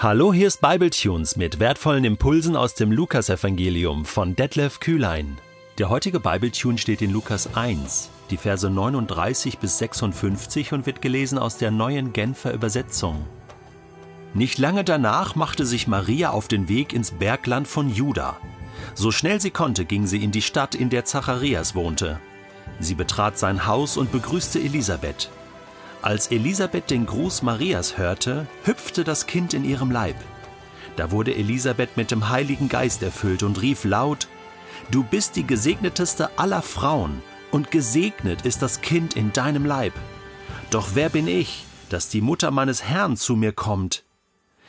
Hallo, hier ist Bibletunes mit wertvollen Impulsen aus dem Lukasevangelium von Detlef Kühlein. Der heutige Bibletune steht in Lukas 1, die Verse 39 bis 56 und wird gelesen aus der neuen Genfer Übersetzung. Nicht lange danach machte sich Maria auf den Weg ins Bergland von Juda. So schnell sie konnte, ging sie in die Stadt, in der Zacharias wohnte. Sie betrat sein Haus und begrüßte Elisabeth. Als Elisabeth den Gruß Marias hörte, hüpfte das Kind in ihrem Leib. Da wurde Elisabeth mit dem Heiligen Geist erfüllt und rief laut, Du bist die gesegneteste aller Frauen, und gesegnet ist das Kind in deinem Leib. Doch wer bin ich, dass die Mutter meines Herrn zu mir kommt?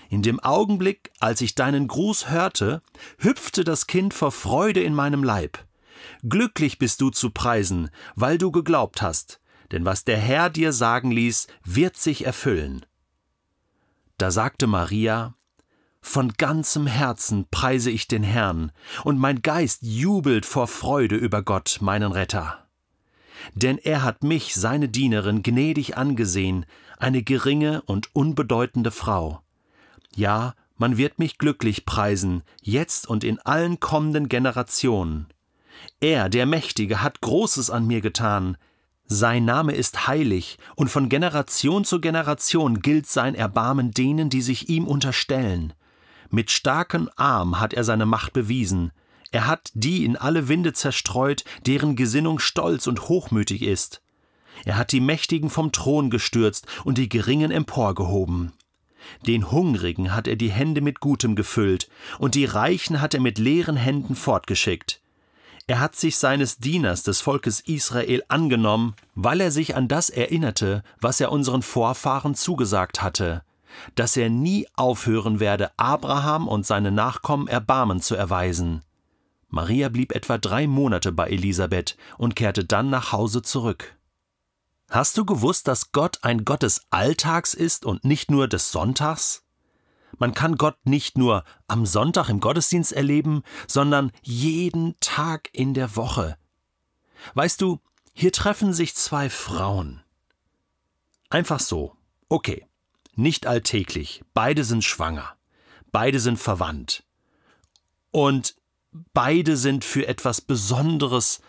In dem Augenblick, als ich deinen Gruß hörte, hüpfte das Kind vor Freude in meinem Leib. Glücklich bist du zu preisen, weil du geglaubt hast, denn was der Herr dir sagen ließ, wird sich erfüllen. Da sagte Maria, Von ganzem Herzen preise ich den Herrn, und mein Geist jubelt vor Freude über Gott, meinen Retter. Denn er hat mich, seine Dienerin, gnädig angesehen, eine geringe und unbedeutende Frau. Ja, man wird mich glücklich preisen, jetzt und in allen kommenden Generationen. Er, der Mächtige, hat Großes an mir getan, sein Name ist heilig, und von Generation zu Generation gilt sein Erbarmen denen, die sich ihm unterstellen. Mit starkem Arm hat er seine Macht bewiesen. Er hat die in alle Winde zerstreut, deren Gesinnung stolz und hochmütig ist. Er hat die Mächtigen vom Thron gestürzt und die Geringen emporgehoben. Den Hungrigen hat er die Hände mit Gutem gefüllt, und die Reichen hat er mit leeren Händen fortgeschickt. Er hat sich seines Dieners des Volkes Israel angenommen, weil er sich an das erinnerte, was er unseren Vorfahren zugesagt hatte, dass er nie aufhören werde, Abraham und seine Nachkommen Erbarmen zu erweisen. Maria blieb etwa drei Monate bei Elisabeth und kehrte dann nach Hause zurück. Hast du gewusst, dass Gott ein Gott des Alltags ist und nicht nur des Sonntags? Man kann Gott nicht nur am Sonntag im Gottesdienst erleben, sondern jeden Tag in der Woche. Weißt du, hier treffen sich zwei Frauen. Einfach so. Okay. Nicht alltäglich. Beide sind schwanger. Beide sind verwandt. Und beide sind für etwas Besonderes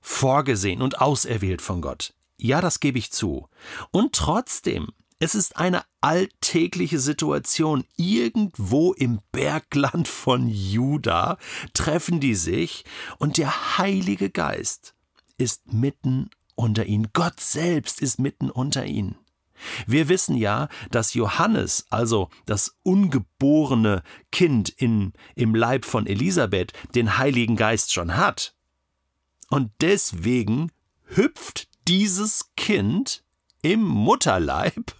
vorgesehen und auserwählt von Gott. Ja, das gebe ich zu. Und trotzdem es ist eine alltägliche Situation. Irgendwo im Bergland von Juda treffen die sich und der Heilige Geist ist mitten unter ihnen. Gott selbst ist mitten unter ihnen. Wir wissen ja, dass Johannes, also das ungeborene Kind in, im Leib von Elisabeth, den Heiligen Geist schon hat. Und deswegen hüpft dieses Kind im Mutterleib,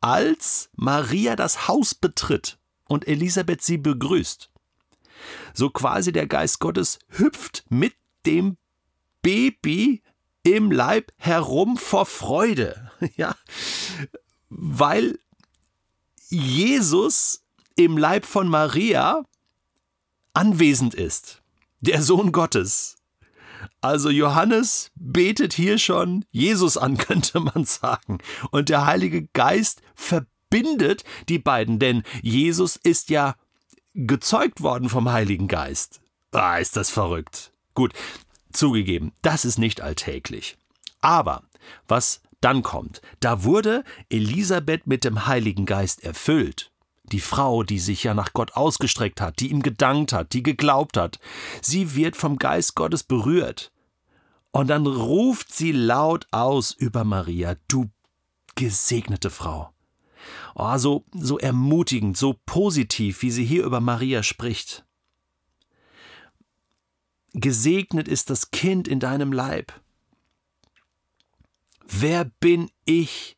als Maria das Haus betritt und Elisabeth sie begrüßt. So quasi der Geist Gottes hüpft mit dem Baby im Leib herum vor Freude, ja, weil Jesus im Leib von Maria anwesend ist, der Sohn Gottes. Also Johannes betet hier schon Jesus an, könnte man sagen. Und der Heilige Geist verbindet die beiden, denn Jesus ist ja gezeugt worden vom Heiligen Geist. Ah, ist das verrückt. Gut, zugegeben, das ist nicht alltäglich. Aber was dann kommt, da wurde Elisabeth mit dem Heiligen Geist erfüllt. Die Frau, die sich ja nach Gott ausgestreckt hat, die ihm gedankt hat, die geglaubt hat, sie wird vom Geist Gottes berührt. Und dann ruft sie laut aus über Maria, du gesegnete Frau. Oh, so, so ermutigend, so positiv, wie sie hier über Maria spricht. Gesegnet ist das Kind in deinem Leib. Wer bin ich,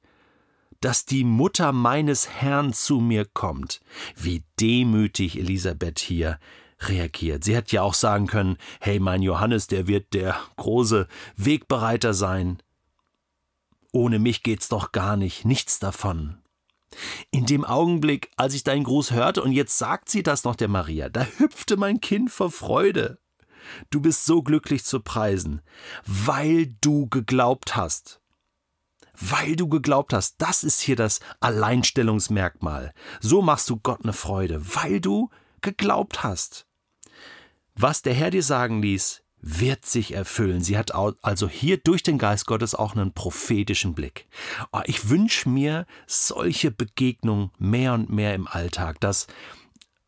dass die Mutter meines Herrn zu mir kommt. Wie demütig Elisabeth hier reagiert. Sie hätte ja auch sagen können, hey, mein Johannes, der wird der große Wegbereiter sein. Ohne mich geht's doch gar nicht, nichts davon. In dem Augenblick, als ich deinen Gruß hörte, und jetzt sagt sie das noch der Maria, da hüpfte mein Kind vor Freude. Du bist so glücklich zu preisen, weil du geglaubt hast weil du geglaubt hast. Das ist hier das Alleinstellungsmerkmal. So machst du Gott eine Freude, weil du geglaubt hast. Was der Herr dir sagen ließ, wird sich erfüllen. Sie hat also hier durch den Geist Gottes auch einen prophetischen Blick. Oh, ich wünsche mir solche Begegnungen mehr und mehr im Alltag, dass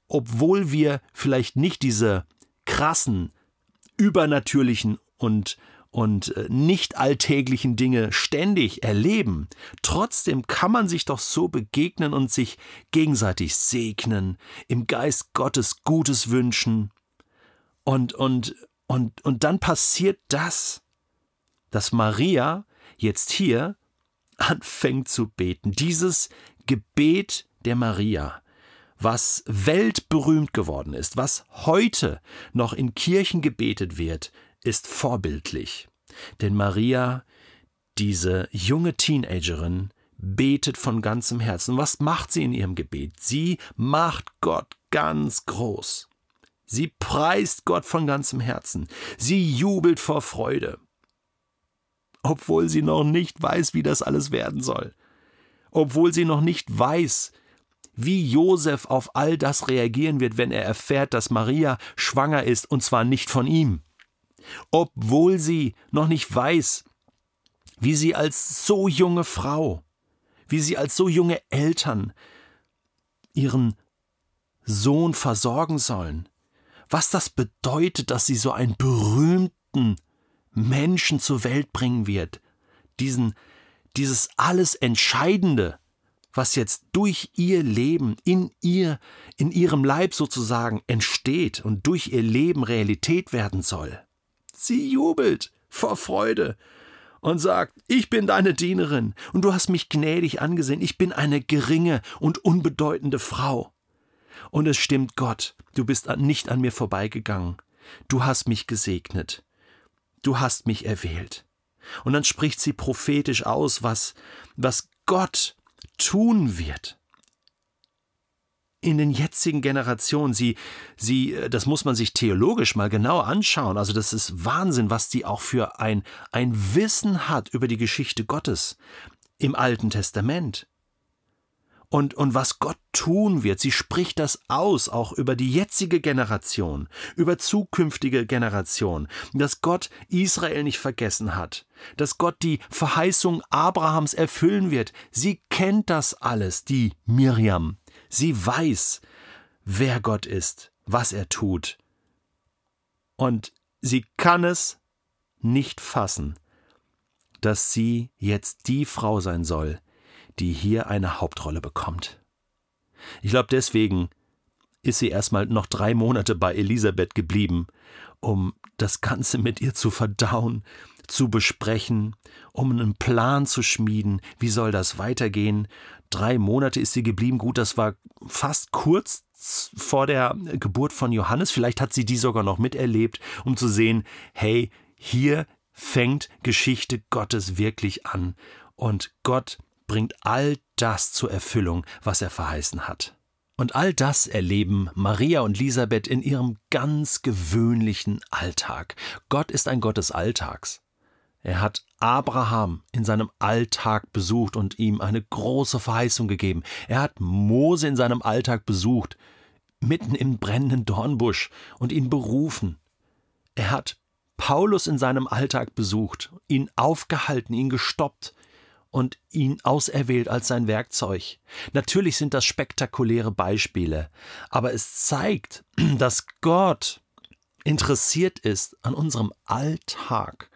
obwohl wir vielleicht nicht diese krassen, übernatürlichen und und äh, nicht alltäglichen Dinge ständig erleben, trotzdem kann man sich doch so begegnen und sich gegenseitig segnen, im Geist Gottes Gutes wünschen. Und, und, und, und dann passiert das, dass Maria jetzt hier anfängt zu beten. Dieses Gebet der Maria, was weltberühmt geworden ist, was heute noch in Kirchen gebetet wird, ist vorbildlich. Denn Maria, diese junge Teenagerin, betet von ganzem Herzen. Was macht sie in ihrem Gebet? Sie macht Gott ganz groß. Sie preist Gott von ganzem Herzen. Sie jubelt vor Freude. Obwohl sie noch nicht weiß, wie das alles werden soll. Obwohl sie noch nicht weiß, wie Josef auf all das reagieren wird, wenn er erfährt, dass Maria schwanger ist, und zwar nicht von ihm obwohl sie noch nicht weiß, wie sie als so junge Frau, wie sie als so junge Eltern ihren Sohn versorgen sollen, was das bedeutet, dass sie so einen berühmten Menschen zur Welt bringen wird, diesen, dieses alles Entscheidende, was jetzt durch ihr Leben, in ihr, in ihrem Leib sozusagen entsteht und durch ihr Leben Realität werden soll. Sie jubelt vor Freude und sagt, ich bin deine Dienerin und du hast mich gnädig angesehen, ich bin eine geringe und unbedeutende Frau. Und es stimmt Gott, du bist nicht an mir vorbeigegangen, du hast mich gesegnet, du hast mich erwählt. Und dann spricht sie prophetisch aus, was, was Gott tun wird in den jetzigen Generationen. Sie, sie, äh, das muss man sich theologisch mal genau anschauen. Also das ist Wahnsinn, was die auch für ein, ein Wissen hat über die Geschichte Gottes im Alten Testament. Und, und was Gott tun wird, sie spricht das aus, auch über die jetzige Generation, über zukünftige Generationen, dass Gott Israel nicht vergessen hat, dass Gott die Verheißung Abrahams erfüllen wird. Sie kennt das alles, die Miriam, Sie weiß, wer Gott ist, was er tut. Und sie kann es nicht fassen, dass sie jetzt die Frau sein soll, die hier eine Hauptrolle bekommt. Ich glaube, deswegen ist sie erstmal noch drei Monate bei Elisabeth geblieben, um das Ganze mit ihr zu verdauen, zu besprechen, um einen Plan zu schmieden, wie soll das weitergehen. Drei Monate ist sie geblieben, gut, das war fast kurz vor der Geburt von Johannes, vielleicht hat sie die sogar noch miterlebt, um zu sehen, hey, hier fängt Geschichte Gottes wirklich an und Gott bringt all das zur Erfüllung, was er verheißen hat. Und all das erleben Maria und Elisabeth in ihrem ganz gewöhnlichen Alltag. Gott ist ein Gott des Alltags. Er hat Abraham in seinem Alltag besucht und ihm eine große Verheißung gegeben. Er hat Mose in seinem Alltag besucht, mitten im brennenden Dornbusch und ihn berufen. Er hat Paulus in seinem Alltag besucht, ihn aufgehalten, ihn gestoppt und ihn auserwählt als sein Werkzeug. Natürlich sind das spektakuläre Beispiele, aber es zeigt, dass Gott interessiert ist an unserem Alltag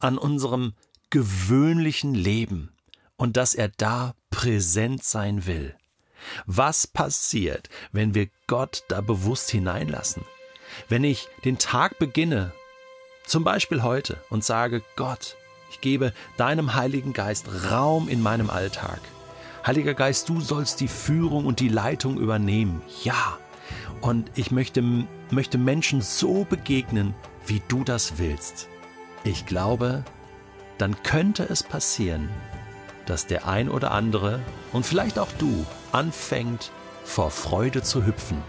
an unserem gewöhnlichen Leben und dass er da präsent sein will. Was passiert, wenn wir Gott da bewusst hineinlassen? Wenn ich den Tag beginne, zum Beispiel heute, und sage, Gott, ich gebe deinem Heiligen Geist Raum in meinem Alltag. Heiliger Geist, du sollst die Führung und die Leitung übernehmen. Ja. Und ich möchte, möchte Menschen so begegnen, wie du das willst. Ich glaube, dann könnte es passieren, dass der ein oder andere und vielleicht auch du anfängt vor Freude zu hüpfen